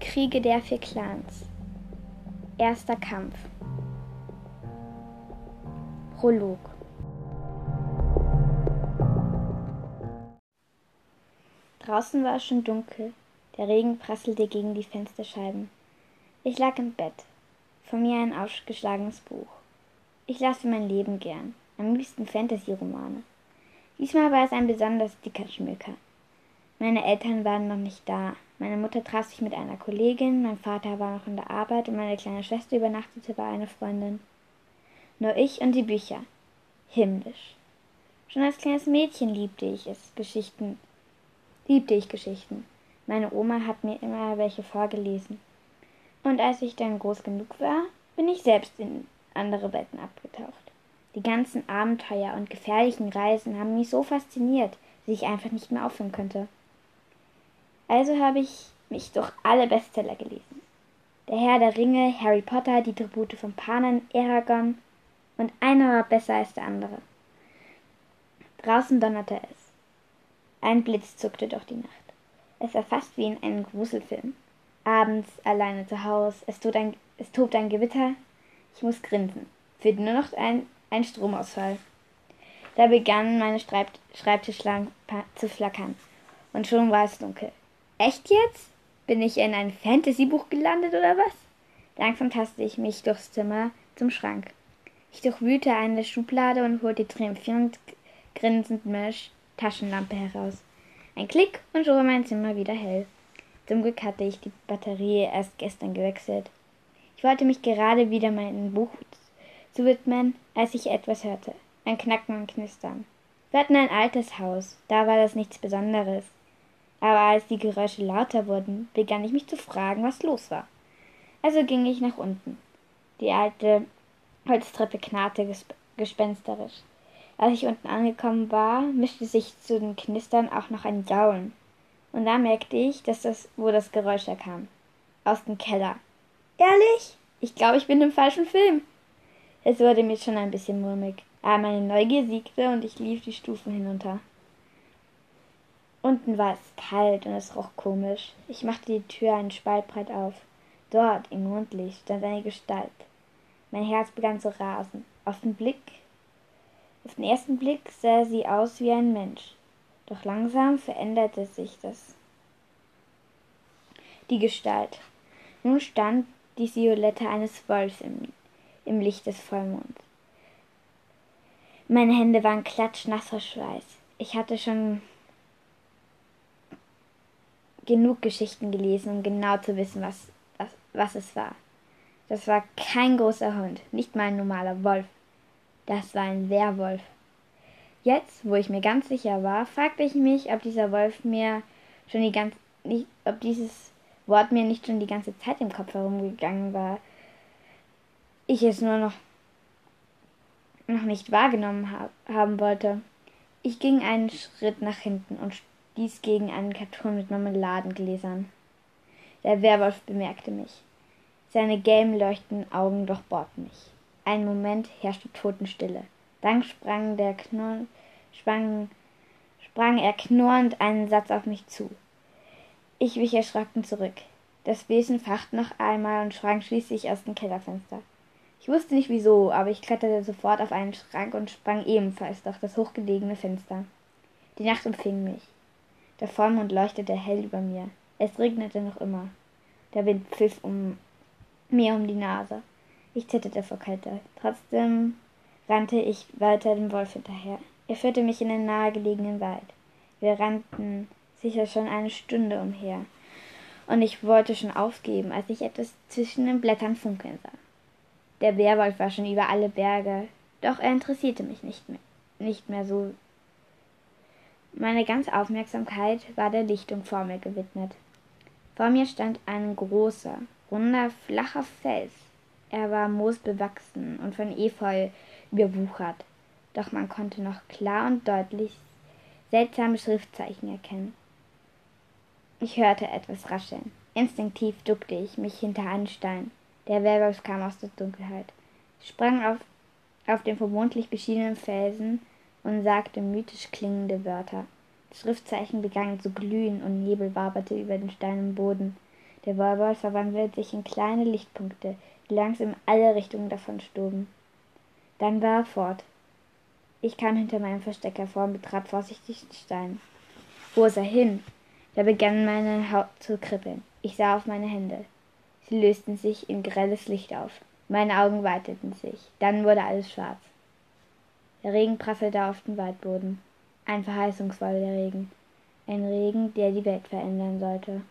Kriege der vier Clans. Erster Kampf. Prolog. Draußen war es schon dunkel. Der Regen prasselte gegen die Fensterscheiben. Ich lag im Bett. Vor mir ein ausgeschlagenes Buch. Ich las für mein Leben gern. Am liebsten Fantasy-Romane. Diesmal war es ein besonders dicker Schmöker. Meine Eltern waren noch nicht da. Meine Mutter traf sich mit einer Kollegin, mein Vater war noch in der Arbeit und meine kleine Schwester übernachtete bei einer Freundin. Nur ich und die Bücher. Himmlisch. Schon als kleines Mädchen liebte ich es, Geschichten. Liebte ich Geschichten. Meine Oma hat mir immer welche vorgelesen. Und als ich dann groß genug war, bin ich selbst in andere Welten abgetaucht. Die ganzen Abenteuer und gefährlichen Reisen haben mich so fasziniert, dass ich einfach nicht mehr aufhören könnte. Also habe ich mich durch alle Bestseller gelesen. Der Herr der Ringe, Harry Potter, die Tribute von Panen, Eragon und einer war besser als der andere. Draußen donnerte es. Ein Blitz zuckte durch die Nacht. Es war fast wie in einem Gruselfilm. Abends, alleine zu Hause, es, ein, es tobt ein Gewitter. Ich muss grinsen. Fehlt nur noch ein, ein Stromausfall. Da begannen meine Schreibtischlampen zu flackern. Und schon war es dunkel. Echt jetzt? Bin ich in ein Fantasy-Buch gelandet oder was? Langsam tasste ich mich durchs Zimmer zum Schrank. Ich durchwühlte eine Schublade und holte triumphierend grinsend meine Taschenlampe heraus. Ein Klick und schon war mein Zimmer wieder hell. Zum Glück hatte ich die Batterie erst gestern gewechselt. Ich wollte mich gerade wieder meinem Buch zu widmen, als ich etwas hörte. Ein Knacken und Knistern. Wir hatten ein altes Haus, da war das nichts Besonderes. Aber als die Geräusche lauter wurden, begann ich mich zu fragen, was los war. Also ging ich nach unten. Die alte Holztreppe knarrte gesp gespensterisch. Als ich unten angekommen war, mischte sich zu den Knistern auch noch ein Jaulen. Und da merkte ich, dass das, wo das Geräusch herkam. Aus dem Keller. Ehrlich? Ich glaube, ich bin im falschen Film. Es wurde mir schon ein bisschen mulmig. Aber meine Neugier siegte und ich lief die Stufen hinunter. Unten war es kalt und es roch komisch. Ich machte die Tür einen Spalt breit auf. Dort, im Mondlicht, stand eine Gestalt. Mein Herz begann zu rasen. Auf den Blick, auf den ersten Blick sah sie aus wie ein Mensch. Doch langsam veränderte sich das. Die Gestalt. Nun stand die Silhouette eines Wolfs im, im Licht des Vollmonds. Meine Hände waren klatschnass vor Schweiß. Ich hatte schon genug Geschichten gelesen, um genau zu wissen, was, was, was es war. Das war kein großer Hund, nicht mal ein normaler Wolf. Das war ein Werwolf. Jetzt, wo ich mir ganz sicher war, fragte ich mich, ob dieser Wolf mir schon die ganze, ob dieses Wort mir nicht schon die ganze Zeit im Kopf herumgegangen war. Ich es nur noch, noch nicht wahrgenommen hab, haben wollte. Ich ging einen Schritt nach hinten und dies gegen einen Karton mit Marmeladengläsern. Der Werwolf bemerkte mich. Seine gelben leuchtenden Augen durchbohrten mich. Einen Moment herrschte Totenstille. Dann sprang, der Knurr, sprang, sprang er knurrend einen Satz auf mich zu. Ich wich erschrocken zurück. Das Wesen fachte noch einmal und sprang schließlich aus dem Kellerfenster. Ich wusste nicht wieso, aber ich kletterte sofort auf einen Schrank und sprang ebenfalls durch das hochgelegene Fenster. Die Nacht umfing mich. Der Vollmond leuchtete hell über mir. Es regnete noch immer. Der Wind pfiff um mir um die Nase. Ich zitterte vor Kälte. Trotzdem rannte ich weiter dem Wolf hinterher. Er führte mich in den nahegelegenen Wald. Wir rannten sicher schon eine Stunde umher. Und ich wollte schon aufgeben, als ich etwas zwischen den Blättern funkeln sah. Der Werwolf war schon über alle Berge, doch er interessierte mich nicht mehr, nicht mehr so meine ganze Aufmerksamkeit war der Lichtung vor mir gewidmet. Vor mir stand ein großer, runder, flacher Fels. Er war moosbewachsen und von Efeu überwuchert, doch man konnte noch klar und deutlich seltsame Schriftzeichen erkennen. Ich hörte etwas rascheln. Instinktiv duckte ich mich hinter einen Stein. Der Werwolf kam aus der Dunkelheit, sprang auf, auf den vermutlich beschienenen Felsen und sagte mythisch klingende Wörter. Schriftzeichen begannen zu glühen und Nebel waberte über den steinen Boden. Der Wollbold verwandelte sich in kleine Lichtpunkte, die langsam in alle Richtungen davonstoben. Dann war er fort. Ich kam hinter meinem Versteck hervor und betrat vorsichtig den Stein. Wo ist er hin? Da begann meine Haut zu kribbeln. Ich sah auf meine Hände. Sie lösten sich in grelles Licht auf. Meine Augen weiteten sich. Dann wurde alles schwarz. Der Regen prasselte auf den Waldboden. Ein verheißungsvoller Regen. Ein Regen, der die Welt verändern sollte.